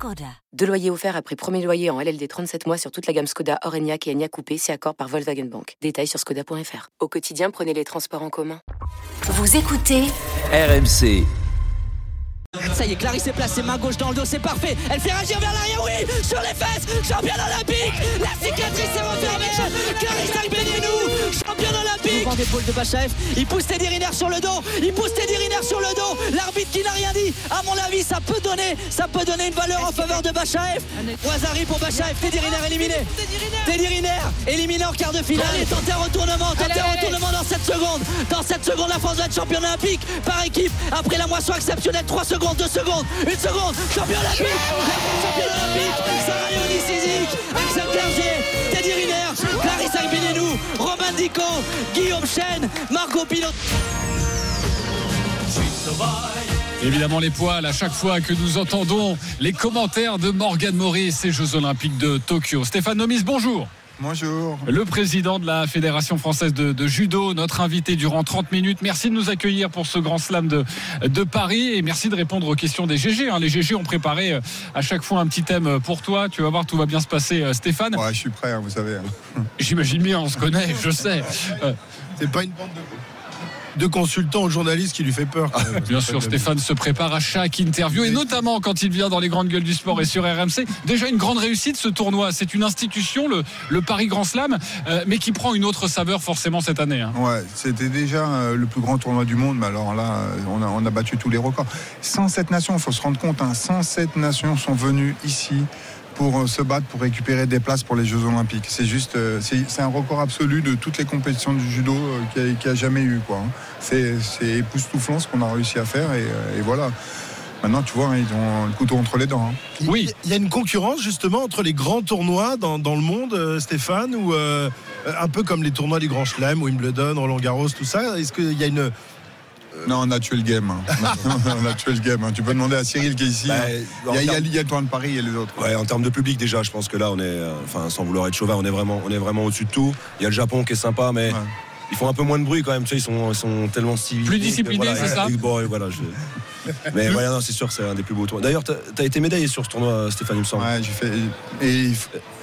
Skoda. Deux loyers offerts après premier loyer en LLD 37 mois sur toute la gamme Skoda, Orenia et Enya Coupé, c'est accord par Volkswagen Bank. Détails sur skoda.fr. Au quotidien, prenez les transports en commun. Vous écoutez RMC. Ça y est, Clarisse est placée, main gauche dans le dos, c'est parfait. Elle fait réagir vers l'arrière, oui, sur les fesses, championne olympique. La cicatrice est refermée. Clarisse Agbenienou, championne d'épaule de Bachaef, il pousse Teddy Riner sur le dos, il pousse Teddy Riner sur le dos. L'arbitre qui n'a rien dit, à mon avis, ça peut donner, ça peut donner une valeur en faveur de Bachaef. Wazari pour Bachaef, Teddy Riner éliminé. Teddy Riner. Éliminé en quart de finale. Allez, tentez un retournement, tentez un retournement dans 7 secondes. Dans 7 secondes, la France va être championne olympique par équipe. Après la moisson exceptionnelle, 3 secondes secondes, 2 secondes, 1 seconde, champion olympique, champion olympique, Sarah Léonie Sizik, Axel Clerget, Teddy Riner, Clarisse Agbenienou, Guillaume Chen, Marco. Évidemment les poils à chaque fois que nous entendons les commentaires de Morgan Maurice et Jeux Olympiques de Tokyo. Stéphane Nomis, bonjour. Bonjour. Le président de la Fédération française de, de, judo, notre invité durant 30 minutes. Merci de nous accueillir pour ce grand slam de, de Paris et merci de répondre aux questions des GG. Hein. Les GG ont préparé euh, à chaque fois un petit thème pour toi. Tu vas voir, tout va bien se passer, euh, Stéphane. Ouais, je suis prêt, hein, vous savez. J'imagine bien, on se connaît, je sais. Euh, C'est pas une bande de de consultants aux journalistes qui lui fait peur. Ah, bien sûr, Stéphane se prépare à chaque interview et notamment quand il vient dans les grandes gueules du sport et sur RMC. Déjà une grande réussite ce tournoi. C'est une institution, le, le, Paris Grand Slam, euh, mais qui prend une autre saveur forcément cette année. Hein. Ouais, c'était déjà euh, le plus grand tournoi du monde, mais alors là, on a, on a battu tous les records. 107 nations, il faut se rendre compte, hein, 107 nations sont venues ici pour se battre pour récupérer des places pour les Jeux Olympiques. C'est juste, c'est un record absolu de toutes les compétitions du judo qu'il n'y a, a, jamais eu. Quoi. C'est époustouflant ce qu'on a réussi à faire et, et, voilà. Maintenant, tu vois, ils ont le couteau entre les dents. Hein. Oui. Il y a une concurrence justement entre les grands tournois dans, dans le monde, euh, Stéphane, ou euh, un peu comme les tournois du Grand Chelem, Wimbledon, Roland Garros, tout ça. Est-ce qu'il y a une non, on a tué le game. Hein. on a tué le game. Hein. Tu peux demander à Cyril qui est ici. Bah, il, y a, il, y a, il y a le tournoi de Paris et les autres. Ouais, en termes de public déjà, je pense que là, on est, euh, enfin, sans vouloir être chauvin, on est vraiment, on est vraiment au-dessus de tout. Il y a le Japon qui est sympa, mais. Ouais. Ils font un peu moins de bruit quand même, tu sais, ils sont, ils sont tellement civilisés. Plus disciplinés, voilà, c'est ça bon, voilà, je... Mais voilà, non, c'est sûr, c'est un des plus beaux tournois. D'ailleurs, tu as été médaillé sur ce tournoi, Stéphane, il me semble. Ouais, j'ai fait. Et,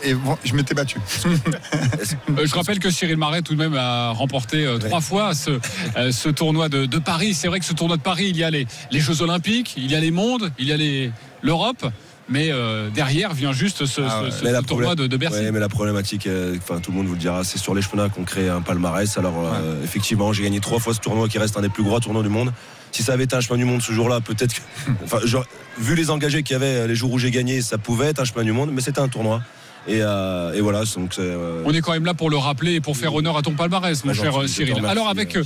et bon, je m'étais battu. euh, je rappelle que Cyril Marais, tout de même, a remporté euh, trois fois ce, euh, ce tournoi de, de Paris. C'est vrai que ce tournoi de Paris, il y a les, les Jeux Olympiques, il y a les mondes, il y a l'Europe mais euh, derrière vient juste ce, ah ouais. ce, ce tournoi de, de, Bercy. Ouais, mais la problématique, enfin euh, tout le monde vous le dira, c'est sur les championnats qu'on crée un palmarès. Alors ouais. euh, effectivement, j'ai gagné trois fois ce tournoi qui reste un des plus gros tournois du monde. Si ça avait été un chemin du monde ce jour-là, peut-être que, enfin, vu les engagés qu'il y avait les jours où j'ai gagné, ça pouvait être un chemin du monde, mais c'était un tournoi. Et, euh, et, voilà. Donc euh... On est quand même là pour le rappeler et pour faire honneur à ton palmarès, mon cher gentil, Cyril. Remercie, Alors avec,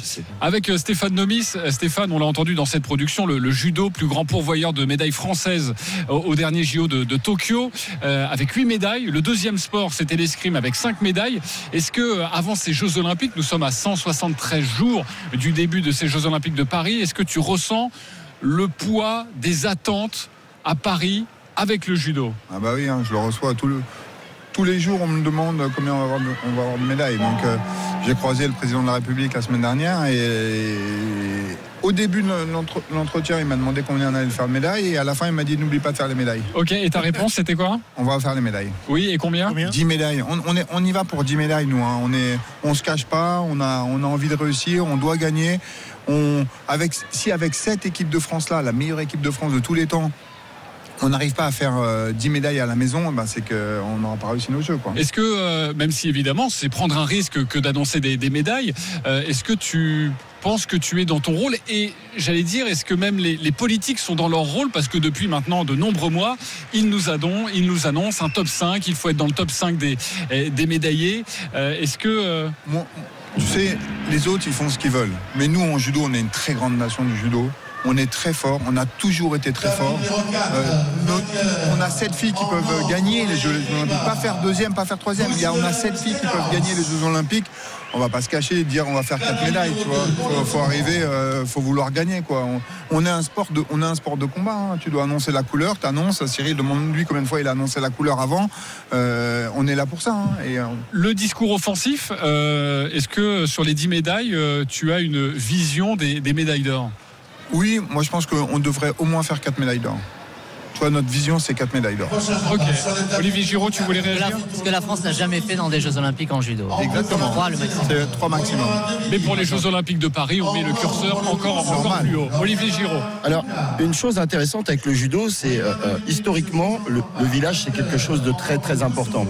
avec Stéphane Nomis, Stéphane, on l'a entendu dans cette production, le, le, judo, plus grand pourvoyeur de médailles françaises au, au dernier JO de, de Tokyo, euh, avec 8 médailles. Le deuxième sport, c'était l'escrime avec 5 médailles. Est-ce que euh, avant ces Jeux Olympiques, nous sommes à 173 jours du début de ces Jeux Olympiques de Paris, est-ce que tu ressens le poids des attentes à Paris avec le judo? Ah bah oui, hein, je le reçois tout le tous les jours, on me demande combien on va avoir de, on va avoir de médailles. Donc, euh, j'ai croisé le président de la République la semaine dernière et, et au début de l'entretien, il m'a demandé combien on allait faire de médailles et à la fin, il m'a dit n'oublie pas de faire les médailles. Ok, et ta réponse, c'était quoi? On va faire les médailles. Oui, et combien, combien? 10 médailles. On, on, est, on, y va pour 10 médailles, nous. Hein. On est, on se cache pas, on a, on a envie de réussir, on doit gagner. On, avec, si avec cette équipe de France-là, la meilleure équipe de France de tous les temps, on n'arrive pas à faire euh, 10 médailles à la maison, ben c'est qu'on n'aura pas réussi nos jeux. Est-ce que, euh, même si évidemment c'est prendre un risque que d'annoncer des, des, médailles, euh, est-ce que tu penses que tu es dans ton rôle? Et j'allais dire, est-ce que même les, les, politiques sont dans leur rôle? Parce que depuis maintenant de nombreux mois, ils nous, adon, ils nous annoncent un top 5, il faut être dans le top 5 des, des médaillés. Euh, est-ce que... Moi, tu sais, les autres, ils font ce qu'ils veulent. Mais nous, en judo, on est une très grande nation du judo On est très fort, on a toujours été très fort. Euh, on a sept filles qui peuvent gagner les Jeux Olympiques. Pas faire deuxième, pas faire troisième. Il y a, on a sept filles qui peuvent gagner les Jeux Olympiques. On va pas se cacher et dire on va faire quatre médailles. Vois. Faut, arriver, euh, faut vouloir gagner. On, est un sport de, combat. hein. Tu dois annoncer la couleur, tu annonces. Cyril demande-lui combien de fois il a annoncé la couleur avant. Euh, on est là pour ça. hein. Et, Le discours offensif, est-ce que sur les 10 médailles, tu as une vision des médailles d'or? Oui, moi je pense qu'on devrait au moins faire quatre médailles d'or. Tu vois, notre vision, c'est quatre médailles d'or. Ok. Olivier Giraud, tu voulais réagir Ce que la France n'a jamais fait dans des Jeux Olympiques en judo. Exactement. Trois, le maximum. C'est trois maximum. Mais pour les Jeux Olympiques de Paris, on met le curseur encore, encore plus haut. Olivier Giraud. Alors, une chose intéressante avec le judo, c'est euh, euh, historiquement, le, le village, c'est quelque chose de très très important.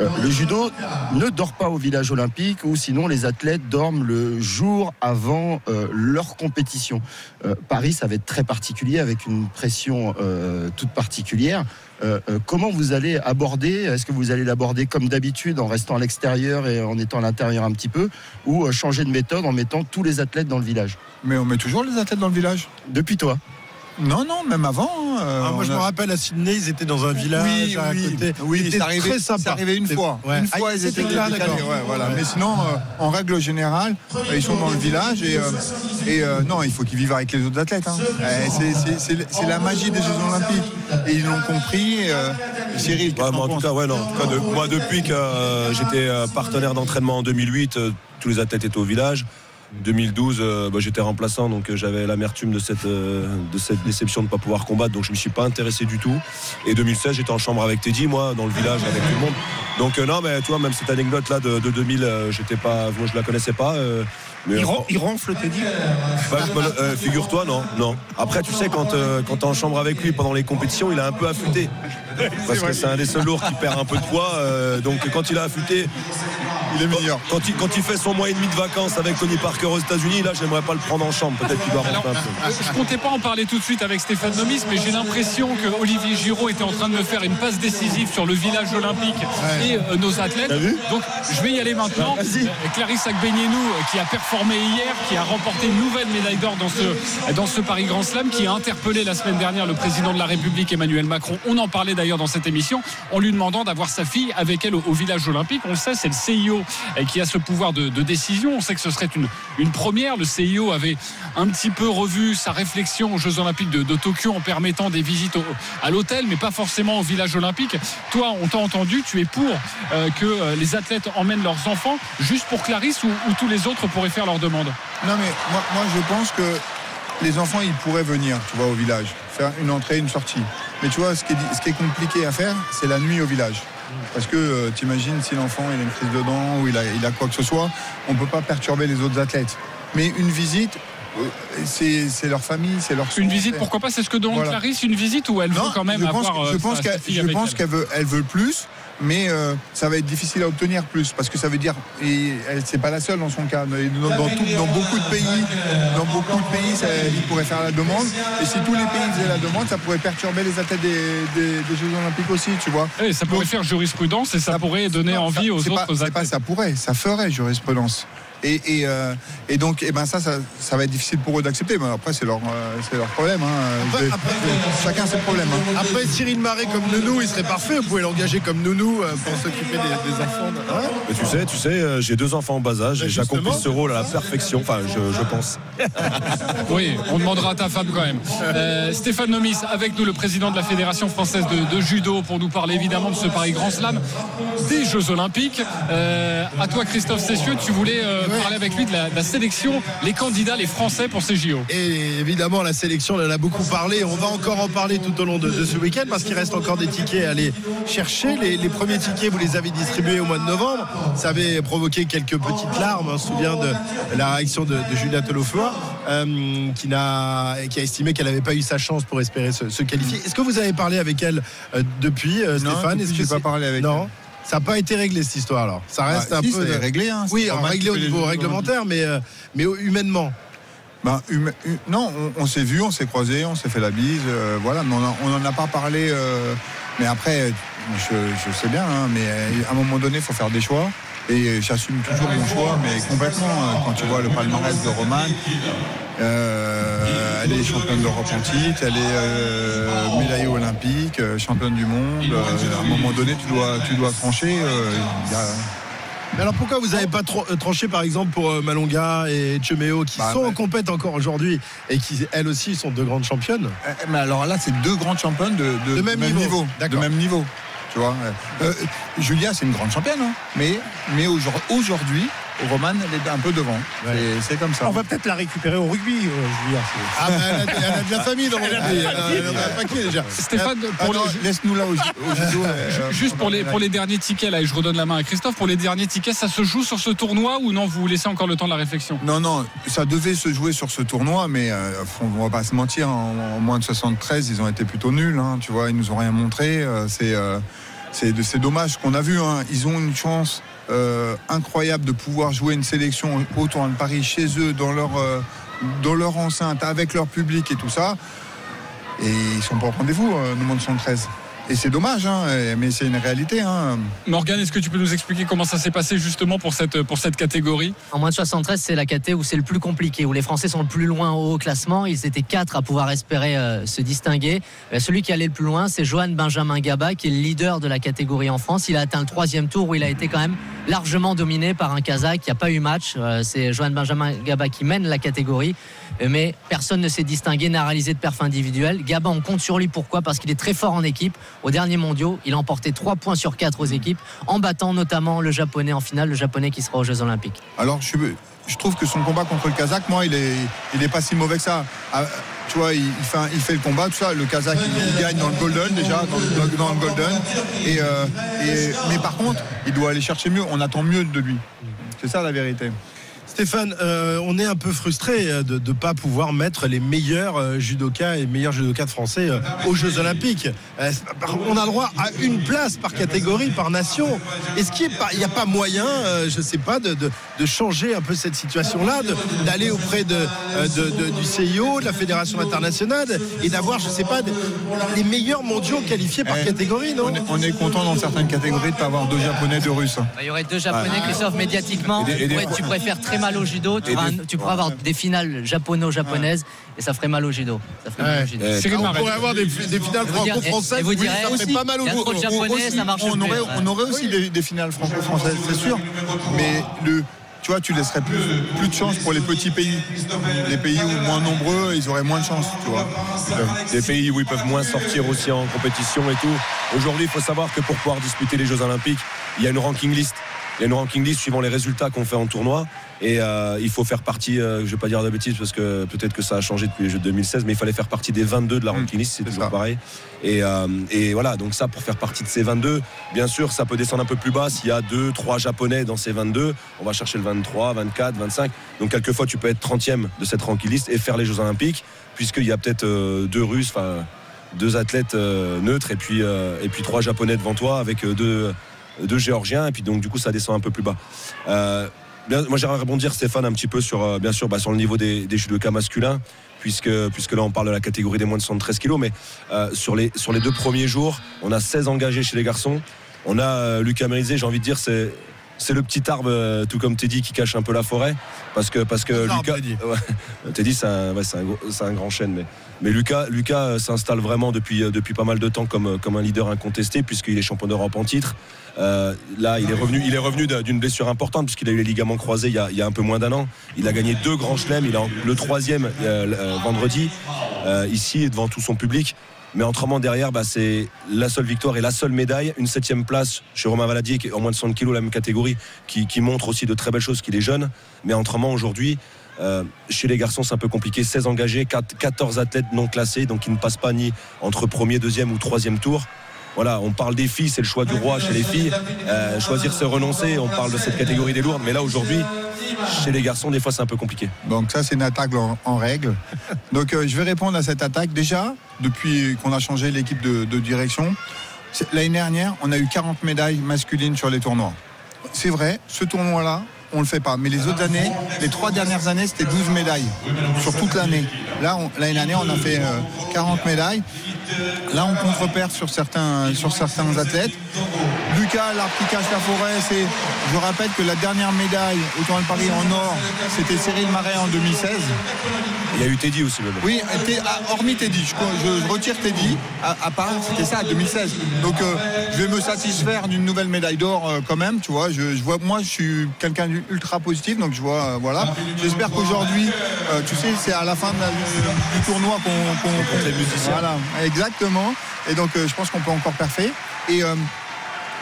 Euh, le judo ne dort pas au village olympique ou sinon les athlètes dorment le jour avant euh, leur compétition. Euh, Paris, ça va être très particulier avec une pression toute particulière. Comment vous allez aborder Est-ce que vous allez l'aborder comme d'habitude en restant à l'extérieur et en étant à l'intérieur un petit peu ou changer de méthode en mettant tous les athlètes dans le village? Mais on met toujours les athlètes dans le village Depuis toi Non, non, même avant. hein, euh, Ah, moi, je me rappelle à Sydney, ils étaient dans un village Oui, à oui, côté. oui, C'était c'est arrivé, très c'est sympa. arrivé une fois. Ouais. Une fois, Ah, ils c'était étaient là, d'accord. ouais, voilà. Mais sinon, euh, en règle générale, euh, ils sont dans le village et, euh, et euh, non, il faut qu'ils vivent avec les autres athlètes. hein. C'est- c'est- C'est c'est la magie des Jeux Olympiques. Et ils l'ont compris. euh, Cyril, en tout cas, ouais, non. En tout cas, de- moi, depuis que euh, j'étais partenaire d'entraînement en 2008, euh, tous les athlètes étaient au village. 2012, euh, bah, j'étais remplaçant, donc euh, j'avais l'amertume de cette, euh, de cette déception de ne pas pouvoir combattre, donc je ne me suis pas intéressé du tout. Et 2016, j'étais en chambre avec Teddy, moi, dans le village, avec tout le monde. Donc euh, non, mais tu vois, même cette anecdote-là de, de 2000, euh, j'étais pas, moi, je la connaissais pas. mais il, ron- il ronfle, t'es dit bah, euh, Figure-toi, non, non. Après, tu sais, quand, euh, quand t'es en chambre avec lui pendant les compétitions, il a un peu affûté. Parce que c'est un des seuls lourds qui perd un peu de poids. euh, donc quand il a affûté, Il est meilleur. quand il, quand il fait son mois et demi de vacances avec Tony Parker aux États-Unis, là, j'aimerais pas le prendre en chambre. Peut-être qu'il doit rentrer Alors, un peu. je comptais pas en parler tout de suite avec Stéphane Nomis, mais j'ai l'impression que Olivier Giraud était en train de me faire une passe décisive sur le village olympique et euh, nos athlètes. Donc, je vais y aller maintenant. Vas-y. Euh, Clarisse Agbenienou, euh, qui a performé hier, qui a remporté une nouvelle médaille d'or dans ce, dans ce Paris Grand Slam, qui a interpellé la semaine dernière le président de la République, Emmanuel Macron. On en parlait d'ailleurs dans cette émission, en lui demandant d'avoir sa fille avec elle au, au village olympique. On le sait, c'est le CIO euh, qui a ce pouvoir de, décision. On sait que ce serait une, une première. Le CIO avait un petit peu revu sa réflexion aux Jeux Olympiques de, Tokyo en permettant des visites à l'hôtel, mais pas forcément au village olympique. Toi, on t'a entendu, tu es pour euh, que euh, les athlètes emmènent leurs enfants juste pour Clarisse ou, ou tous les autres pourraient faire leur demande? Non, mais moi, moi, je pense que les enfants, ils pourraient venir, tu vois, au village, faire une entrée, une sortie. Mais tu vois, ce qui est compliqué à faire, c'est la nuit au village. Parce que euh, t'imagines si l'enfant il a une crise de dents ou il a, il a quoi que ce soit, on peut pas perturber les autres athlètes. Mais une visite, euh, c'est leur famille, c'est leur Une visite, pourquoi pas C'est ce que demande Voilà. Clarisse, une visite ou elle veut Non, quand même je pense, avoir je euh, pense qu'elle je pense elle qu'elle veut, elle veut plus, mais euh, ça va être difficile à obtenir plus parce que ça veut dire et elle c'est pas la seule dans son cas. Dans, dans tout- dans beaucoup de pays, dans beaucoup de pays, ça, ils pourraient faire la demande. Et si tous les pays faisaient la demande, ça pourrait perturber les athlètes des, des- des Jeux Olympiques aussi, tu vois. Ça pourrait Donc, faire jurisprudence et ça, pourrait donner non, envie ça- aux autres pas, c'est pas athlètes. ça pourrait, ça ferait jurisprudence. Et, et, euh, et donc, et ben ça, ça, ça va être difficile pour eux d'accepter. Mais après, c'est leur, euh, c'est leur problème. hein. Vais- chacun ses problèmes. hein. Après, Cyril Marais comme nounou, il serait parfait. Vous pouvez l'engager comme nounou euh, pour s'occuper des, des enfants. Hein Mais tu sais, tu sais, j'ai deux enfants en bas âge et j'accomplis ce rôle à la perfection. Enfin, je, je pense. Oui, on demandera à ta femme quand même. Euh, Stéphane Nomis, avec nous, le président de la Fédération française de, de judo, pour nous parler évidemment de ce Paris Grand Slam, des Jeux Olympiques. Euh, à toi, Christophe Cessieux, tu voulais euh, parler avec lui de la, de la sélection, les candidats, les Français pour ces JO. Et évidemment, la sélection, on en a beaucoup parlé. On va encore en parler tout au long de, de ce week-end parce qu'il reste encore des tickets à aller chercher. Les, les premiers tickets, vous les avez distribués au mois de novembre. Ça avait provoqué quelques petites larmes. On se souvient de la réaction de, de Julia Tolofoa, euh, qui, n'a, qui a estimé qu'elle n'avait pas eu sa chance pour espérer se, se qualifier. Est-ce que vous avez parlé avec elle euh, depuis, euh, Stéphane? Est-ce que j'ai pas parlé avec Non? elle. Ça n'a pas été réglé cette histoire alors. Ça reste Bah, un si, peu. c'est réglé, hein. Oui, réglé au niveau réglementaire, mais, euh, mais humainement. Ben, hum- hum- non, on, on s'est vu, on s'est croisé, on s'est fait la bise, euh, voilà, mais on n'en a pas parlé. euh, mais après, je, je sais bien, hein, mais à un moment donné, il faut faire des choix. Et j'assume toujours mon choix, mais complètement. euh, Quand tu vois le palmarès de Roman, Euh, elle est championne d'Europe en titre, elle est euh, médaillée olympique, euh, championne du monde. Euh, à un moment donné, tu dois, tu dois trancher. euh, il y a- Mais alors pourquoi vous n'avez pas euh, tranché par exemple pour euh, Malonga et Chemeo qui Bah, sont bah. en compète encore aujourd'hui et qui elles aussi sont deux grandes championnes? Euh, Mais alors là, c'est deux grandes championnes de, de- De même niveau. De même niveau. Tu vois. Euh, Julia, c'est une grande championne, hein. mais, mais aujourd- aujourd'hui, Roman, elle est un peu devant. Ouais. C'est- comme ça. On va peut-être la récupérer au rugby, euh, Julia. Ah bah, elle, a, elle a de la famille dans le rugby. Elle, a- un paquet déjà. Stéphane, Ah les- Laisse-nous là au, ju- au judo. euh, Juste pour les, pour les derniers tickets, là, et je redonne la main à Christophe, pour les derniers tickets, ça se joue sur ce tournoi ou non Vous laissez encore le temps de la réflexion? Non, non, ça devait se jouer sur ce tournoi, mais euh, on va pas se mentir, en, en moins de 73, ils ont été plutôt nuls, hein, tu vois, ils nous ont rien montré. euh, c'est, euh, c'est, c'est dommage qu'on a vu, hein, ils ont une chance euh, incroyable de pouvoir jouer une sélection au tournoi de Paris chez eux, dans leur, euh, dans leur enceinte, avec leur public et tout ça. Et ils sont pas au rendez-vous, euh, nous, moins de 73. Et c'est dommage, hein, mais c'est une réalité. Hein. Morgane, est-ce que tu peux nous expliquer comment ça s'est passé justement pour cette, pour cette catégorie? En moins de 73, c'est la caté où c'est le plus compliqué, où les Français sont le plus loin au haut classement. Ils étaient quatre à pouvoir espérer euh, se distinguer. Euh, celui qui allait le plus loin, c'est Johan Benjamin Gaba, qui est le leader de la catégorie en France. Il a atteint le troisième tour où il a été quand même largement dominé par un Kazakh. Il n'y a pas eu match. Euh, c'est Johan Benjamin Gaba qui mène la catégorie. Mais personne ne s'est distingué, n'a réalisé de perf individuelle. Gaba, on compte sur lui. Pourquoi? Parce qu'il est très fort en équipe. Au dernier mondiaux, il a emporté 3 points sur 4 aux équipes, en battant notamment le japonais en finale, le japonais qui sera aux Jeux Olympiques. Alors, je, trouve que son combat contre le Kazakh, moi, il est, il est pas si mauvais que ça. Ah, tu vois, il, fait, le combat, tout ça. Le Kazakh, il, gagne dans le Golden déjà, dans, le- Golden. Euh, mais par contre, il doit aller chercher mieux. On attend mieux de lui. C'est ça la vérité. Stéphane, euh, on est un peu frustré euh, de ne pas pouvoir mettre les meilleurs euh, judokas et meilleurs judokas de français euh, aux Jeux Olympiques. Euh, on a le droit à une place par catégorie, par nation. Est-ce qu'il n'y a pas moyen, euh, je ne sais pas, de, de- de changer un peu cette situation-là, d'aller auprès de, de- de- du CIO, de la Fédération internationale, et d'avoir, je ne sais pas, des- les meilleurs mondiaux qualifiés par Eh, catégorie, non? On est, on est content dans certaines catégories de ne pas avoir deux Japonais, deux Russes. Bah, Il y aurait deux japonais, Christophe, médiatiquement. Et des- et des Ouais, fois- tu faire très mal au judo. Tu, auras un- tu pourrais avoir des finales japono-japonaises et ça ferait mal au judo. Ça ferait mal Ouais. au judo. Eh, Cyril on pourrait avoir des, des finales vous franco-françaises. et vous oui, ça ferait aussi, pas mal au judo. japonais, ça marche on aurait, Ouais. on aurait aussi des, des finales franco-françaises, c'est sûr. Mais le, tu vois, tu laisserais plus, plus de chance pour les petits pays. Les pays où moins nombreux, ils auraient moins de chance, tu vois. des pays où ils peuvent moins sortir aussi en compétition et tout. Aujourd'hui, il faut savoir que pour pouvoir disputer les Jeux Olympiques, il y a une ranking list. Il y a une ranking list suivant les résultats qu'on fait en tournoi. Et euh, il faut faire partie, euh, je ne vais pas dire de bêtises parce que peut-être que ça a changé depuis les Jeux de 2016, mais il fallait faire partie des 22 de la Mm, ranking list, c'est toujours ça. pareil. Et, euh, et voilà, donc ça, pour faire partie de ces 22, bien sûr, ça peut descendre un peu plus bas. S'il y a 2, 3 Japonais dans ces 22, on va chercher le 23, 24, 25. Donc quelquefois, tu peux être 30e de cette ranking list et faire les Jeux Olympiques, puisqu'il y a peut-être deux Russes, enfin deux athlètes neutres et puis, et puis trois japonais devant toi avec deux, deux géorgiens et puis donc du coup ça descend un peu plus bas. Euh, moi j'aimerais rebondir Stéphane un petit peu sur euh, bien sûr bah, sur le niveau des, des judokas masculins puisque, puisque là on parle de la catégorie des moins de 73 kilos mais euh, sur, les, sur les deux premiers jours on a 16 engagés chez les garçons on a Lucas Mérizé j'ai envie de dire c'est c'est le petit arbre, euh, tout comme Teddy, qui cache un peu la forêt. Parce que, parce que Lucas. Teddy. Ouais. Teddy, c'est un, ouais, grand chêne. Mais, mais Lucas, Lucas euh, s'installe vraiment depuis, euh, depuis pas mal de temps comme, comme un leader incontesté, puisqu'il est champion d'Europe en titre. Euh, là, il est revenu, il est revenu d'un- d'une blessure importante, puisqu'il a eu les ligaments croisés il y a, il y a un peu moins d'un an. Il a gagné deux grands chelems. Il a le troisième euh, vendredi, euh, ici, devant tout son public. Mais autrement, derrière, bah, c'est la seule victoire et la seule médaille. Une septième place chez Romain Valadier, qui est en moins de 60 kilos, la même catégorie, qui, montre aussi de très belles choses, qu'il est jeune. Mais autrement, aujourd'hui, euh, chez les garçons, c'est un peu compliqué. 16 engagés, 4 14 athlètes non classés, donc qui ne passent pas ni entre premier, deuxième ou troisième tour. Voilà, on parle des filles, c'est le choix du roi chez les filles. Euh, choisir, c'est renoncer. On parle de cette catégorie des lourdes. Mais là, aujourd'hui, chez les garçons, des fois, c'est un peu compliqué. Donc ça, c'est une attaque en, en règle. Donc euh, je vais répondre à cette attaque. Déjà, depuis qu'on a changé l'équipe de, de direction, l'année dernière, on a eu 40 médailles masculines sur les tournois. C'est vrai, ce tournoi-là, on le fait pas. Mais les autres années, les trois dernières années, c'était 12 médailles sur toute l'année. Là, l'année dernière, on a fait euh, 40 médailles. Là, on contre-perd sur certains, sur certains athlètes. Lucas, l'arbre qui cache la forêt. C'est, je rappelle que la dernière médaille au Tour de Paris en or, c'était Cyril Marais en 2016. Il y a eu Teddy aussi même. Oui, ah, hormis Teddy, je retire Teddy, à, à part, c'était ça, 2016. Donc euh, je vais me satisfaire d'une nouvelle médaille d'or euh, quand même, tu vois. Je, je vois, moi, je suis quelqu'un d'ultra positif, donc je vois, euh, voilà. J'espère qu'aujourd'hui, euh, tu sais, c'est à la fin du tournoi qu'on compte les musiciens. Voilà, exactement. Et donc euh, je pense qu'on peut encore parfait. Et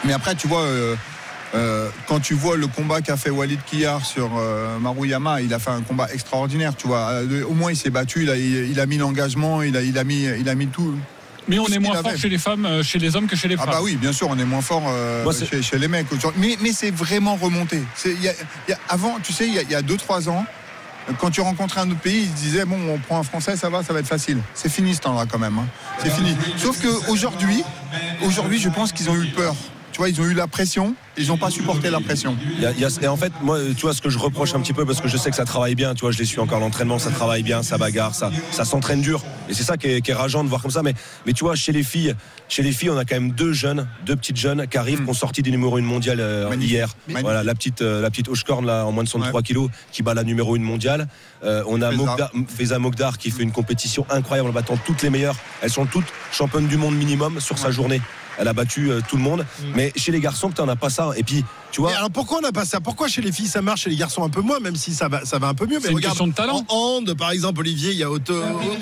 mais après, tu vois. quand tu vois le combat qu'a fait Walid Kiyar sur Maruyama, il a fait un combat extraordinaire, tu vois. Au moins, il s'est battu, il a, mis l'engagement, il, a mis, il a mis tout. Mais on est moins fort chez les femmes, euh, chez les hommes que chez les Ah femmes. bah oui, bien sûr, on est moins fort euh, Moi, chez, chez les mecs. aujourd'hui. Mais, mais c'est vraiment remonté. C'est- il y a- il y a- avant, tu sais, il y a- il y a 2-3 ans, quand tu rencontrais un autre pays, ils se disaient, bon, on prend un Français, ça va, ça va être facile. C'est fini ce temps-là quand même. hein. C'est fini. Sauf qu'aujourd'hui, aujourd'hui, je pense qu'ils ont eu peur. Tu vois, ils ont eu la pression, ils n'ont pas supporté la pression. Il y a- il y a- et en fait, moi, tu vois, ce que je reproche un petit peu, parce que je sais que ça travaille bien, tu vois, je les suis encore l'entraînement, ça travaille bien, ça bagarre, ça, ça s'entraîne dur. Et c'est ça qui est, qui est rageant de voir comme ça. Mais, mais tu vois, chez les filles, chez les filles, on a quand même deux jeunes, deux petites jeunes qui arrivent, qui ont sorti des numéros 1 mondiale euh, hier. Voilà, la petite, euh, la petite Oshkorn, là, en moins de 63 kilos, qui bat la numéro 1 mondiale. Euh, on a Feza Mogdar qui fait une compétition incroyable en battant toutes les meilleures. Elles sont toutes championnes du monde minimum sur sa journée. Elle a battu euh, tout le monde. Mais chez les garçons, on n'a pas ça. Et puis, tu vois. Mais alors pourquoi on n'a pas ça? Pourquoi chez les filles ça marche, chez les garçons un peu moins, même si ça va, ça va un peu mieux? C'est une question de talent. En hand, par exemple, Olivier, il y a autant,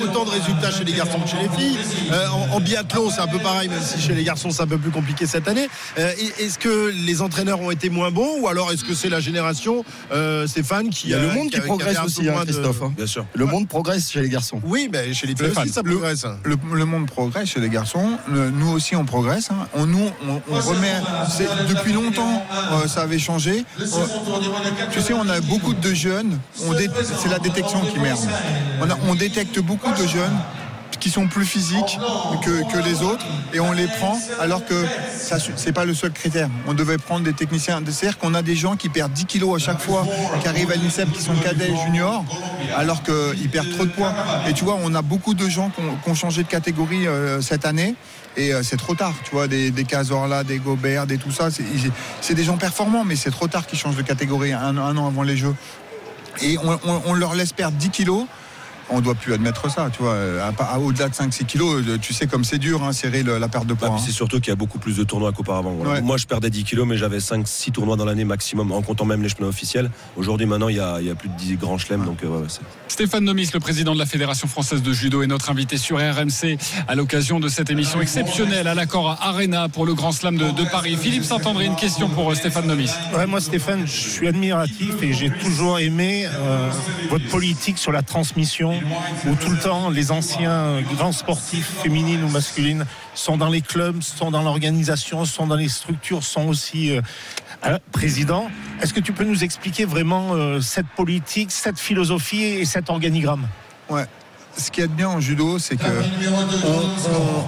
autant de résultats chez les garçons que chez les filles. Euh, en, en biathlon, c'est un peu pareil, même si chez les garçons c'est un peu plus compliqué cette année. Euh, est-ce que les entraîneurs ont été moins bons, ou alors est-ce que c'est la génération euh, Stéphane qui Il y a le euh, monde qui progresse peu aussi, hein, de- Christophe. hein. Bien sûr. Le monde progresse chez les garçons. Oui, mais chez les filles aussi ça progresse. Le, le monde progresse chez les garçons. Le- nous aussi, on progresse. hein. On, nous, on, on remet. c'est- Depuis longtemps, euh, ça avait changé. Euh, tu sais, on a beaucoup de jeunes. On c'est la détection qui merde. On, on détecte beaucoup de jeunes qui sont plus physiques que, les autres et on les prend alors que ça c'est pas le seul critère. On devait prendre des techniciens. C'est-à-dire qu'on a des gens qui perdent 10 kilos à chaque fois, qui arrivent à l'INSEP, qui sont cadets et juniors, alors qu'ils perdent trop de poids. Et tu vois, on a beaucoup de gens qui ont, changé de catégorie euh, cette année. Et euh, c'est trop tard, tu vois, des, des Cazorla, des Gobert, des tout ça. C'est des gens performants, mais c'est trop tard qu'ils changent de catégorie un, un an avant les Jeux. Et on, on- on leur laisse perdre 10 kilos. On ne doit plus admettre ça, tu vois. À, à- Au-delà de 5-6 kilos, euh, tu sais comme c'est dur, hein, serrer le- la perte de Ah, poids. puis hein. c'est surtout qu'il y a beaucoup plus de tournois qu'auparavant. voilà. Ouais. Moi, je perdais 10 kilos, mais j'avais 5-6 tournois dans l'année maximum, en comptant même les chemins officiels. Aujourd'hui, maintenant, il y a, il y a plus de 10 grands chelems. Donc, euh, ouais, c'est- Stéphane Nomis, le président de la Fédération française de judo, est notre invité sur RMC à l'occasion de cette émission exceptionnelle à l'accord Arena pour le Grand Slam de, de Paris. Philippe Saint-André, une question pour euh, Stéphane Nomis. Ouais, moi, Stéphane, je suis admiratif et j'ai toujours aimé euh, votre politique sur la transmission, où tout le temps les anciens grands sportifs, féminines ou masculines, sont dans les clubs, sont dans l'organisation, sont dans les structures, sont aussi euh, euh, présidents. Est-ce que tu peux nous expliquer vraiment euh, cette politique, cette philosophie et cet organigramme? Ouais. Ce qui est bien en judo, c'est que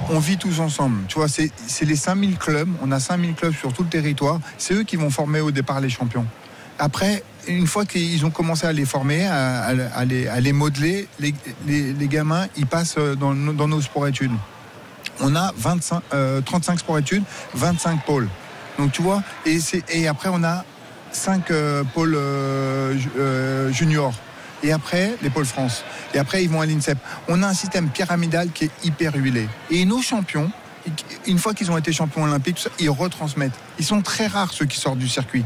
on, vit tous ensemble. Tu vois, c'est les 5000 clubs. On a 5000 clubs sur tout le territoire. C'est eux qui vont former au départ les champions. Après, une fois qu'ils ont commencé à les former, à, les, modeler, les, gamins, ils passent dans, nos- dans nos sports-études. On a 25, euh, 35 sports-études, 25 pôles. Donc tu vois, et, après on a 5 pôles euh, ju- euh, juniors. Et après, les pôles France. Et après, ils vont à l'INSEP. On a un système pyramidal qui est hyper huilé. Et nos champions, une fois qu'ils ont été champions olympiques, ils retransmettent. Ils sont très rares ceux qui sortent du circuit.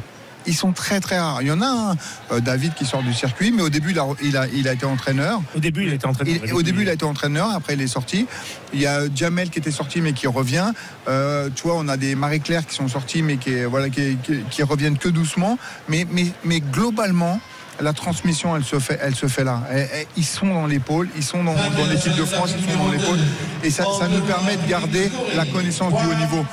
Ils sont très très rares. Il y en a un, euh, David, qui sort du circuit, mais au début, il a, il a, il a été entraîneur. Au début, il était entraîneur. Il- au début, il a été entraîneur, après, il est sorti. Il y a Jamel qui était sorti, mais qui revient. Euh, tu vois, on a des Marie-Claire qui sont sortis, mais qui, voilà, qui, qui- qui reviennent que doucement. Mais, mais, mais globalement, la transmission, elle se fait, elle se fait là. Ils sont dans l'épaule, ils sont dans, dans l'équipe de France, ils sont dans l'épaule. Et ça, ça nous permet de garder la connaissance du haut niveau.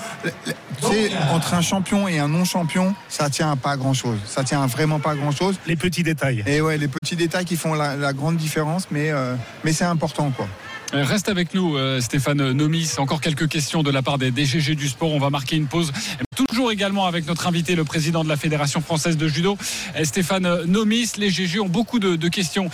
Sais, entre un champion et un non-champion, ça tient à pas grand-chose. Ça tient à vraiment pas grand-chose. Les petits détails. Et ouais, les petits détails qui font la, la grande différence, mais, euh, mais c'est important, quoi. Euh, Reste avec nous, euh, Stéphane Nomis. Encore quelques questions de la part des DGG du sport. On va marquer une pause. Toujours également avec notre invité, le président de la Fédération française de judo, Stéphane Nomis. Les GG ont beaucoup de, questions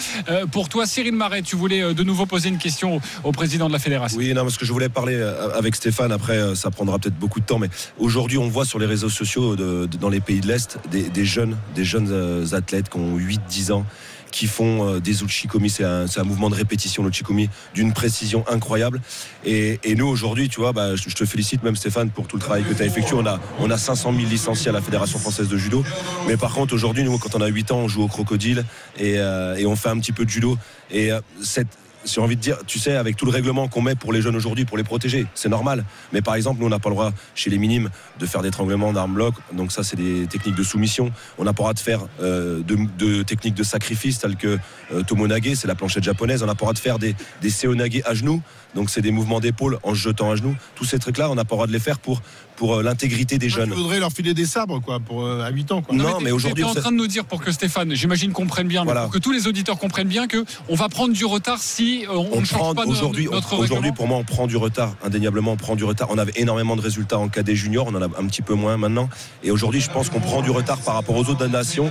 pour toi. Cyril Marais, tu voulais de nouveau poser une question au, président de la Fédération. Oui, non, parce que je voulais parler avec Stéphane. Après, ça prendra peut-être beaucoup de temps, mais aujourd'hui, on voit sur les réseaux sociaux dans les pays de l'Est des, jeunes, des jeunes athlètes qui ont 8-10 ans qui font euh, des uchikomi. C'est un, mouvement de répétition, l'uchikomi, d'une précision incroyable. Et, nous, aujourd'hui, tu vois, bah, je te félicite même Stéphane pour tout le travail que tu as effectué. On a, on a 500 000 licenciés à la Fédération française de judo. Mais par contre, aujourd'hui, nous, quand on a 8 ans, on joue au crocodile et, euh, on fait un petit peu de judo. Et euh, cette j'ai envie de dire, tu sais, avec tout le règlement qu'on met pour les jeunes aujourd'hui, pour les protéger, c'est normal. Mais par exemple, nous, on n'a pas le droit, chez les minimes, de faire d'étranglement d'armes bloc. Donc ça, c'est des techniques de soumission. On n'a pas le droit de faire euh, de, techniques de sacrifice, telles que euh, tomonage, c'est la planchette japonaise. On n'a pas le droit de faire des, des seonage à genoux. Donc c'est des mouvements d'épaule en se jetant à genoux. Tous ces trucs-là, on n'a pas le droit de les faire pour, pour euh, l'intégrité des jeunes. Il faudrait leur filer des sabres, quoi, pour, à 8 ans. Quoi. Non, mais, aujourd'hui. Tu es en train de nous dire pour que Stéphane, j'imagine, comprenne bien, pour que tous les auditeurs comprennent bien que on va prendre du retard si on, ne change aujourd'hui, aujourd'hui, pour moi, on prend du retard. Indéniablement, on prend du retard. On avait énormément de résultats en cadet junior. On en a un petit peu moins maintenant. Et aujourd'hui, je pense qu'on prend du retard par rapport aux autres nations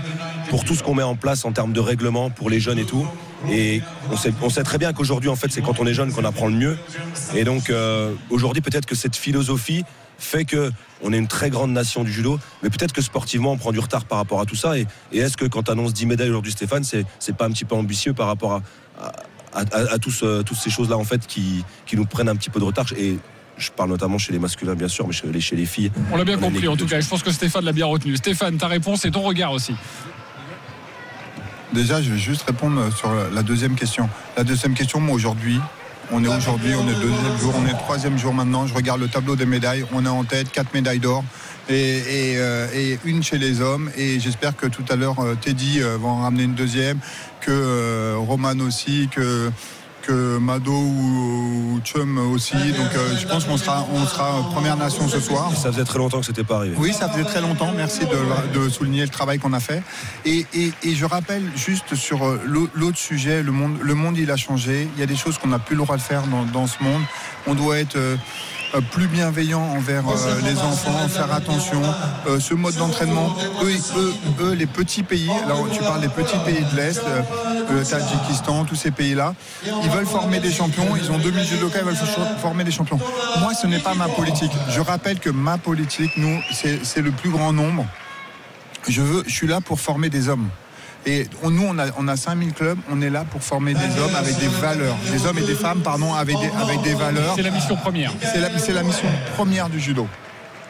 pour tout ce qu'on met en place en termes de règlement pour les jeunes et tout. Et on sait, on sait très bien qu'aujourd'hui, en fait, c'est quand on est jeune qu'on apprend le mieux. Et donc, euh, aujourd'hui, peut-être que cette philosophie fait que on est une très grande nation du judo, mais peut-être que sportivement on prend du retard par rapport à tout ça. Et, est-ce que quand tu annonces 10 médailles aujourd'hui, Stéphane, c'est, c'est pas un petit peu ambitieux par rapport à, à, tous, euh, toutes ces choses-là en fait qui, qui nous prennent un petit peu de retard? Et je parle notamment chez les masculins bien sûr mais chez les, chez les filles. On l'a bien compris en tout cas je pense que Stéphane l'a bien retenu. Stéphane ta réponse et ton regard aussi déjà je vais juste répondre sur la deuxième question la deuxième question moi aujourd'hui on est aujourd'hui, on est deuxième jour, on est troisième jour maintenant. Je regarde le tableau des médailles. On est en tête, quatre médailles d'or et, euh, une chez les hommes. Et j'espère que tout à l'heure, euh, Teddy va en ramener une deuxième que euh, Roman aussi, que Mado ou, Chum aussi. Donc euh, je pense qu'on sera, on sera première nation ce soir. Ça faisait très longtemps que c'était pas arrivé. Oui, ça faisait très longtemps. Merci de, souligner le travail qu'on a fait. Et, je rappelle juste sur euh, l'autre sujet, le monde, le monde il a changé. Il y a des choses qu'on n'a plus le droit de faire dans, dans ce monde. On doit être euh, plus bienveillant envers euh, les enfants, faire attention. Euh, ce mode d'entraînement, eux, eux, eux, les petits pays, là tu parles des petits pays de l'Est, le Tadjikistan, tous ces pays-là, ils veulent former des champions, ils ont 2000 judokas, ils veulent former des champions. Moi, ce n'est pas ma politique. Je rappelle que ma politique, nous, c'est le plus grand nombre. Je, veux, je suis là pour former des hommes. Et nous, on a, on a 5000 clubs, on est là pour former des hommes avec des valeurs, des hommes et des femmes, pardon, avec des, avec des valeurs. C'est la mission première. C'est la, la mission première du judo.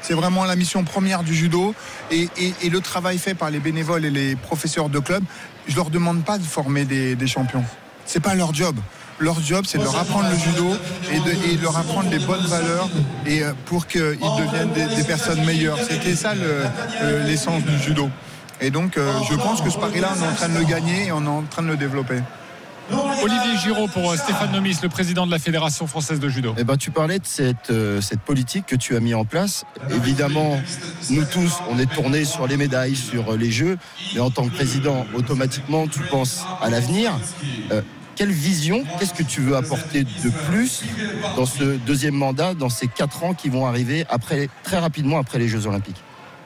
C'est vraiment la mission première du judo. Et, et, le travail fait par les bénévoles et les professeurs de club, je leur demande pas de former des, des champions. C'est pas leur job. Leur job, c'est de leur apprendre le judo et de, leur apprendre les bonnes valeurs et euh, pour qu'ils deviennent des, des, personnes meilleures. C'était ça l'essence du judo. Et donc, euh, je pense que ce pari-là, on est en train de le gagner et on est en train de le développer. Olivier Giraud pour euh, Stéphane Nomis, le président de la Fédération française de judo. Eh ben, tu parlais de cette, euh, cette politique que tu as mis en place. Évidemment, nous tous, on est tournés sur les médailles, sur les jeux, mais en tant que président, automatiquement, tu penses à l'avenir. quelle vision, qu'est-ce que tu veux apporter de plus dans ce deuxième mandat, dans ces quatre ans qui vont arriver après, très rapidement après les Jeux Olympiques?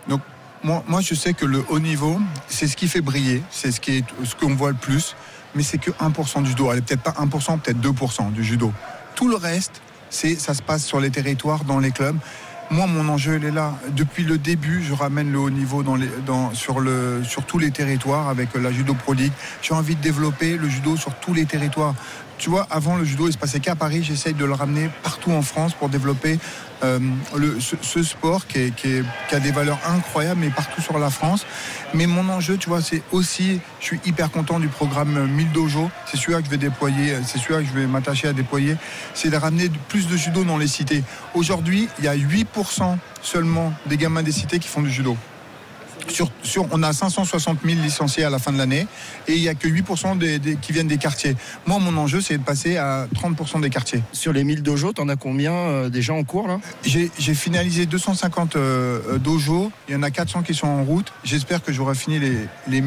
Donc, moi, je sais que le haut niveau, c'est ce qui fait briller, c'est ce qui est qu'on voit le plus, mais c'est que 1% du judo. Allez, peut-être pas 1%, peut-être 2% du judo. Tout le reste, c'est ça se passe sur les territoires, dans les clubs. Moi, mon enjeu, il est là. Depuis le début, je ramène le haut niveau sur, sur tous les territoires avec la Judo Pro League. J'ai envie de développer le judo sur tous les territoires. Tu vois, avant le judo, il se passait qu'à Paris. J'essaye de le ramener partout en France pour développer euh, ce, sport qui, a des valeurs incroyables, mais partout sur la France. Mais mon enjeu, tu vois, c'est aussi, je suis hyper content du programme 1000 Dojo. C'est celui-là que je vais déployer, c'est celui-là que je vais m'attacher à déployer. C'est de ramener plus de judo dans les cités. Aujourd'hui, il y a 8% seulement des gamins des cités qui font du judo on a 560 000 licenciés à la fin de l'année et il n'y a que 8% des, qui viennent des quartiers. Moi, mon enjeu, c'est de passer à 30% des quartiers. Sur les 1000 dojos, en as combien euh, déjà en cours là? J'ai finalisé 250 euh, dojos. Il y en a 400 qui sont en route. J'espère que j'aurai fini les, les,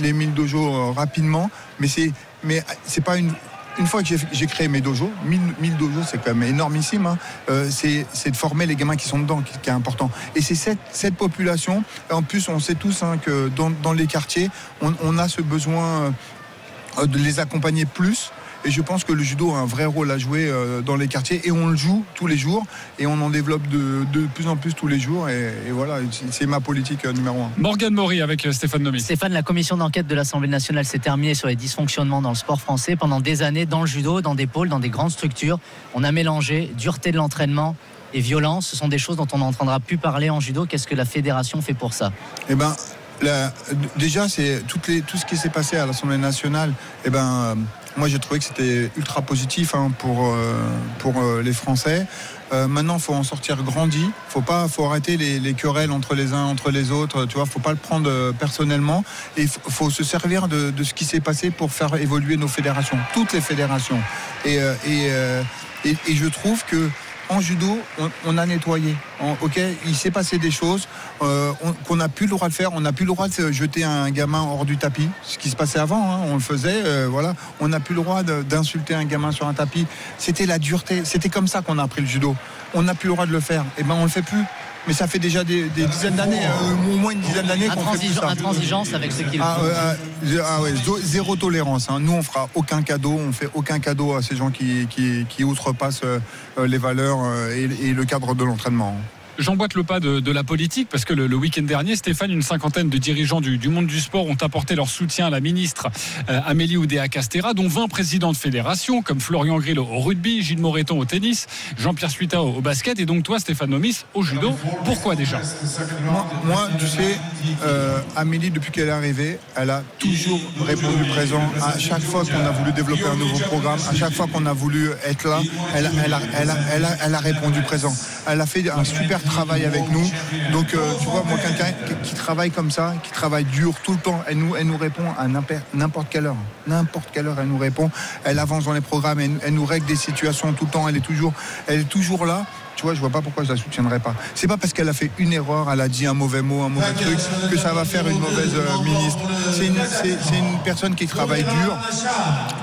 les, 1000 dojos euh, rapidement. Mais c'est mais c'est pas une une fois que j'ai- créé mes dojos, 1000, 1000 dojos, c'est quand même énormissime. hein, euh, c'est de former les gamins qui sont dedans qui, est important. Et c'est cette, population. En plus, on sait tous hein, que dans, les quartiers, on, on a ce besoin euh, de les accompagner plus. Et je pense que le judo a un vrai rôle à jouer euh, dans les quartiers et on le joue tous les jours et on en développe de, de plus en plus tous les jours et, et voilà, c'est- ma politique euh, numéro un. Morgane Maury avec euh, Stéphane Nomis. Stéphane, la commission d'enquête de l'Assemblée nationale s'est terminée sur les dysfonctionnements dans le sport français pendant des années dans le judo, dans des pôles, dans des grandes structures. On a mélangé dureté de l'entraînement et violence. Ce sont des choses dont on n'entendra plus parler en judo. Qu'est-ce que la fédération fait pour ça? Eh ben, la- déjà, c'est tout ce qui s'est passé à l'Assemblée nationale. Eh ben, euh, moi, j'ai trouvé que c'était ultra positif hein, pour euh, pour euh, les Français. Euh, maintenant, faut en sortir grandi. Faut pas, faut arrêter les, les querelles entre les uns, entre les autres. Tu vois, faut pas le prendre euh, personnellement. Et faut, se servir de, de ce qui s'est passé pour faire évoluer nos fédérations, toutes les fédérations. Et et, et je trouve que en judo, on, a nettoyé. Ok, il s'est passé des choses euh, on- qu'on n'a plus le droit de faire. On n'a plus le droit de jeter un gamin hors du tapis, ce qui se passait avant. hein, on le faisait, euh, voilà. On n'a plus le droit d'insulter un gamin sur un tapis. C'était la dureté. C'était comme ça qu'on a appris le judo. On n'a plus le droit de le faire. Et ben on le fait plus. Mais ça fait déjà des, des dizaines d'années, euh, au moins une dizaine d'années qu'on fait plus ça. Intransigeance avec ceux qui le Ah, font. ah, ah ouais, zo- zéro tolérance. hein. Nous, on fera aucun cadeau, on fait aucun cadeau à ces gens qui, qui, qui outrepassent euh, euh, les valeurs euh, et, et le cadre de l'entraînement. J'emboîte le pas de, la politique parce que le, week-end dernier, Stéphane, une cinquantaine de dirigeants du, monde du sport ont apporté leur soutien à la ministre euh, Amélie Oudéa-Castera, dont 20 présidents de fédération, comme Florian Grill au rugby, Gilles Moreton au tennis, Jean-Pierre Suita au, basket et donc toi, Stéphane Nomis, au judo. Pourquoi déjà? Moi, tu sais, euh, Amélie, depuis qu'elle est arrivée, elle a toujours répondu présent. À chaque fois qu'on a voulu développer un nouveau programme, à chaque fois qu'on a voulu être là, elle, a- a répondu présent. Elle a fait un super travail avec nous. Donc, euh, tu vois, moi, quelqu'un qui, travaille comme ça, qui travaille dur tout le temps, elle nous, elle nous répond à n'importe quelle heure. N'importe quelle heure, elle nous répond. Elle avance dans les programmes, elle, nous règle des situations tout le temps. Elle est toujours là. Tu vois, je vois pas pourquoi je la soutiendrai pas. C'est pas parce qu'elle a fait une erreur, elle a dit un mauvais mot, un mauvais truc, que ça va faire une mauvaise euh, ministre. C'est une, c'est- c'est une personne qui travaille dur,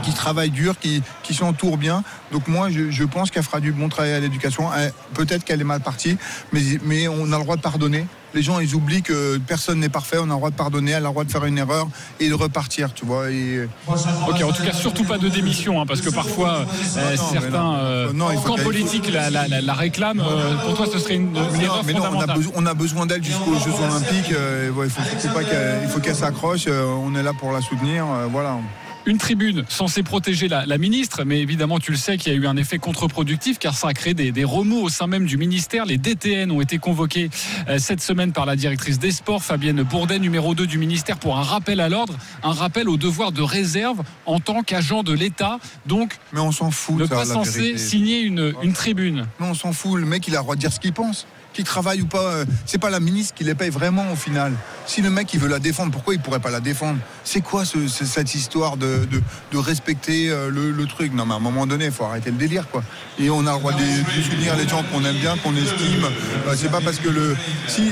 qui travaille dur, qui, qui s'entoure bien. Donc moi, je, je pense qu'elle fera du bon travail à l'éducation. Peut-être qu'elle est mal partie, mais, mais on a le droit de pardonner. Les gens, ils oublient que personne n'est parfait. On a le droit de pardonner, elle a le droit de faire une erreur et de repartir, tu vois. Et... Ok, en tout cas, surtout pas de démission, hein, parce que parfois euh, Non, certains euh, Non, politiques la, la- la- la réclament. Euh, pour toi, ce serait une, une Mais non, erreur mais non, on a, besoin, on d'elle jusqu'aux Jeux Olympiques. euh, ouais, il faut, faut pas qu'elle, il faut qu'elle s'accroche. euh, on est là pour la soutenir. euh, voilà. Une tribune censée protéger la, la ministre, mais évidemment, tu le sais qu'il y a eu un effet contre-productif car ça a créé des, des remous au sein même du ministère. Les DTN ont été convoqués euh, cette semaine par la directrice des sports, Fabienne Bourdet, numéro 2 du ministère, pour un rappel à l'ordre, un rappel au devoir de réserve en tant qu'agent de l'État. Donc, Mais on s'en fout. ne ça, pas censé signer une, une tribune. Mais on s'en fout. Le mec, il a le droit de dire ce qu'il pense. Qu'il travaille ou pas, euh, c'est pas la ministre qui les paye vraiment au final. Si le mec il veut la défendre, pourquoi il pourrait pas la défendre? C'est quoi ce- ce- cette histoire de, respecter euh, le, truc? Non, mais à un moment donné, il faut arrêter le délire, quoi. Et on a le droit de, soutenir les gens qu'on aime bien, qu'on estime. Euh, c'est pas parce que le, c'est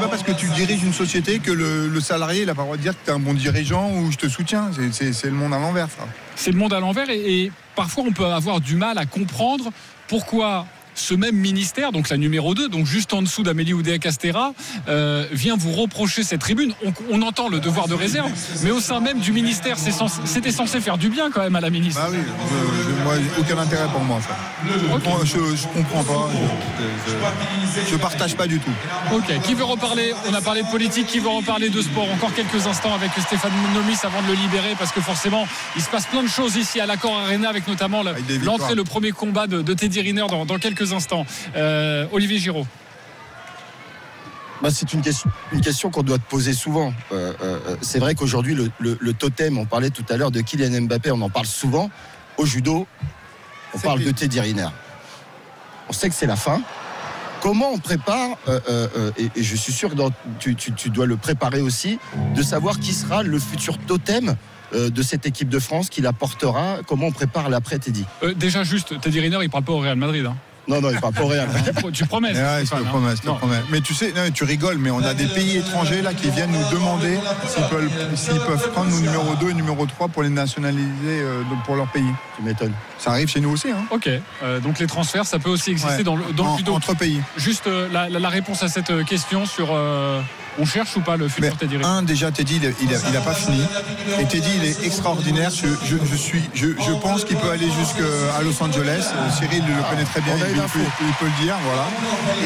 pas parce que tu diriges une société que le, salarié il a pas le droit de dire que tu es un bon dirigeant ou je te soutiens. C'est- le monde à l'envers. C'est le monde à l'envers et parfois on peut avoir du mal à comprendre pourquoi ce même ministère, donc la numéro 2, donc juste en dessous d'Amélie Oudéa-Castera, euh, vient vous reprocher cette tribune. On, on entend le devoir de réserve, mais au sein même du ministère, censé- c'était censé faire du bien quand même à la ministre. Bah oui, je- je- moi, aucun intérêt pour moi, je, je comprends pas. Je, je partage pas du tout. Ok, qui veut reparler? On a parlé de politique, qui veut reparler de sport Encore quelques instants avec Stéphane Nomis avant de le libérer, parce que forcément, il se passe plein de choses ici à l'Accord Arena, avec notamment l'entrée, le premier combat de, de Teddy Riner dans, dans quelques instants. Euh, Olivier Giraud. Bah, c'est une question, une question qu'on doit te poser souvent. Euh, euh, c'est vrai qu'aujourd'hui, le, le- le totem, on parlait tout à l'heure de Kylian Mbappé, on en parle souvent. Au judo, on parle pire. de Teddy Riner. On sait que c'est la fin. Comment on prépare, euh, euh, euh, et, et je suis sûr que dans- tu, tu- tu dois le préparer aussi, de savoir qui sera le futur totem de cette équipe de France, qui la portera, comment on prépare l'après Teddy? Euh, déjà juste, Teddy Riner, il parle pas au Real Madrid. hein. Non, non, il parle pas rien. Tu promets Ouais, je te hein promets, je te Non. promets. Mais tu sais, non, tu rigoles, mais on a des pays étrangers là qui viennent nous demander s'ils peuvent, s'ils peuvent prendre nos numéro 2 et numéro 3 pour les nationaliser euh, pour leur pays. Tu m'étonnes. Ça arrive chez nous aussi. Hein. Ok, euh, donc les transferts, ça peut aussi exister Ouais. dans le, dans le En- judo. entre pays. Juste euh, la, la- la réponse à cette question sur euh, on cherche ou pas le futur Teddy Riner un, déjà, Teddy, il a, il a- il a pas fini. Et Teddy, il est extraordinaire. Je, je- je suis, je, je pense qu'il peut aller jusqu'à Los Angeles. Euh, Cyril le connaît très bien. Il, peut, il peut le dire, voilà.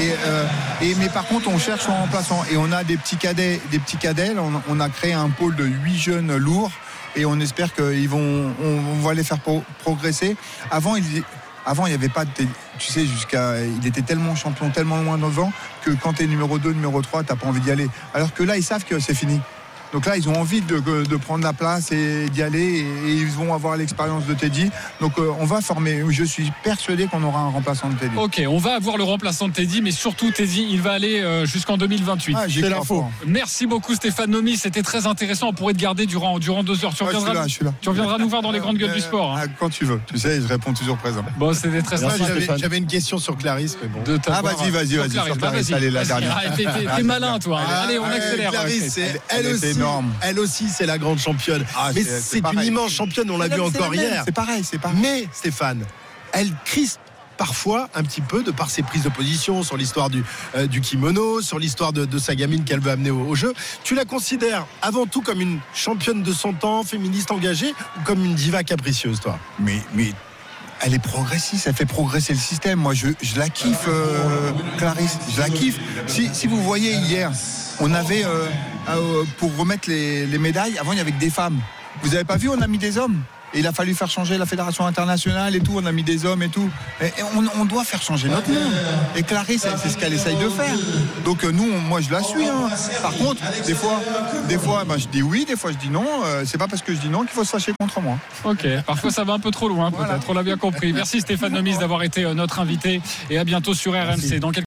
Et, euh, et- mais par contre, on cherche en remplaçant. Et on a des petits cadets, des petits cadets. On, on a créé un pôle de huit jeunes lourds. Et on espère qu'ils vont, on, on va les faire pro- progresser. Avant, il, avant, il n'y avait pas de. Tu sais, jusqu'à. Il était tellement champion, tellement loin devant, que quand tu es numéro 2, numéro 3, tu pas envie d'y aller. Alors que là, ils savent que c'est fini. Donc là, ils ont envie de, de prendre la place et d'y aller. Et, et ils vont avoir l'expérience de Teddy. Donc euh, on va former. Je suis persuadé qu'on aura un remplaçant de Teddy. Ok, on va avoir le remplaçant de Teddy, mais surtout Teddy, il va aller euh, jusqu'en 2028. Ah, crois l'info. Merci beaucoup Stéphane Nomi, c'était très intéressant. On pourrait te garder durant, durant deux heures. Tu Ah, je suis reviendras, là, je suis là. tu reviendras nous voir dans les grandes gueules du sport. hein. ah, Quand tu veux. Tu sais, je réponds toujours présent. Bon, c'était très sympa. J'avais- une question sur Clarisse, mais bon. de Ah, vas-y, vas-y, sur vas-y, Clarisse. sur Bah, Clarisse. vas-y, Allez, la dernière. Ah, T'es t'es- t'es malin, toi. Ah, Allez, on ouais, accélère. Clarisse, elle, aussi, énorme. elle aussi, c'est la grande championne. Ah, mais c'est- c'est une immense championne, on l'a vu encore hier. C'est pareil, c'est pareil. Mais Stéphane, elle crispe parfois un petit peu de par ses prises de position sur l'histoire du, euh, du kimono, sur l'histoire de, de sa gamine qu'elle veut amener au, au jeu. Tu la considères avant tout comme une championne de son temps, féministe engagée, ou comme une diva capricieuse, toi? Mais, mais elle est progressiste, elle fait progresser le système. Moi, je, je la kiffe, euh, Clarisse. Je la kiffe. Si, si vous voyez hier, on avait, euh, euh, pour remettre les, les médailles, avant, il n'y avait que des femmes. Vous n'avez pas vu, on a mis des hommes. Et il a fallu faire changer la fédération internationale et tout. On a mis des hommes et tout. Et, et on, on doit faire changer notre monde. Et Clarisse, c'est ce qu'elle essaye de faire. Donc euh, nous, on- moi, je la suis. hein. Par contre, des fois, des fois, ben, je dis oui, des fois, je dis non. Euh, c'est pas parce que je dis non qu'il faut se fâcher contre moi. Ok, parfois ça va un peu trop loin, peut-être. On l'a bien compris. Merci Stéphane Nomis d'avoir été euh, notre invité et à bientôt sur RMC. Dans quelques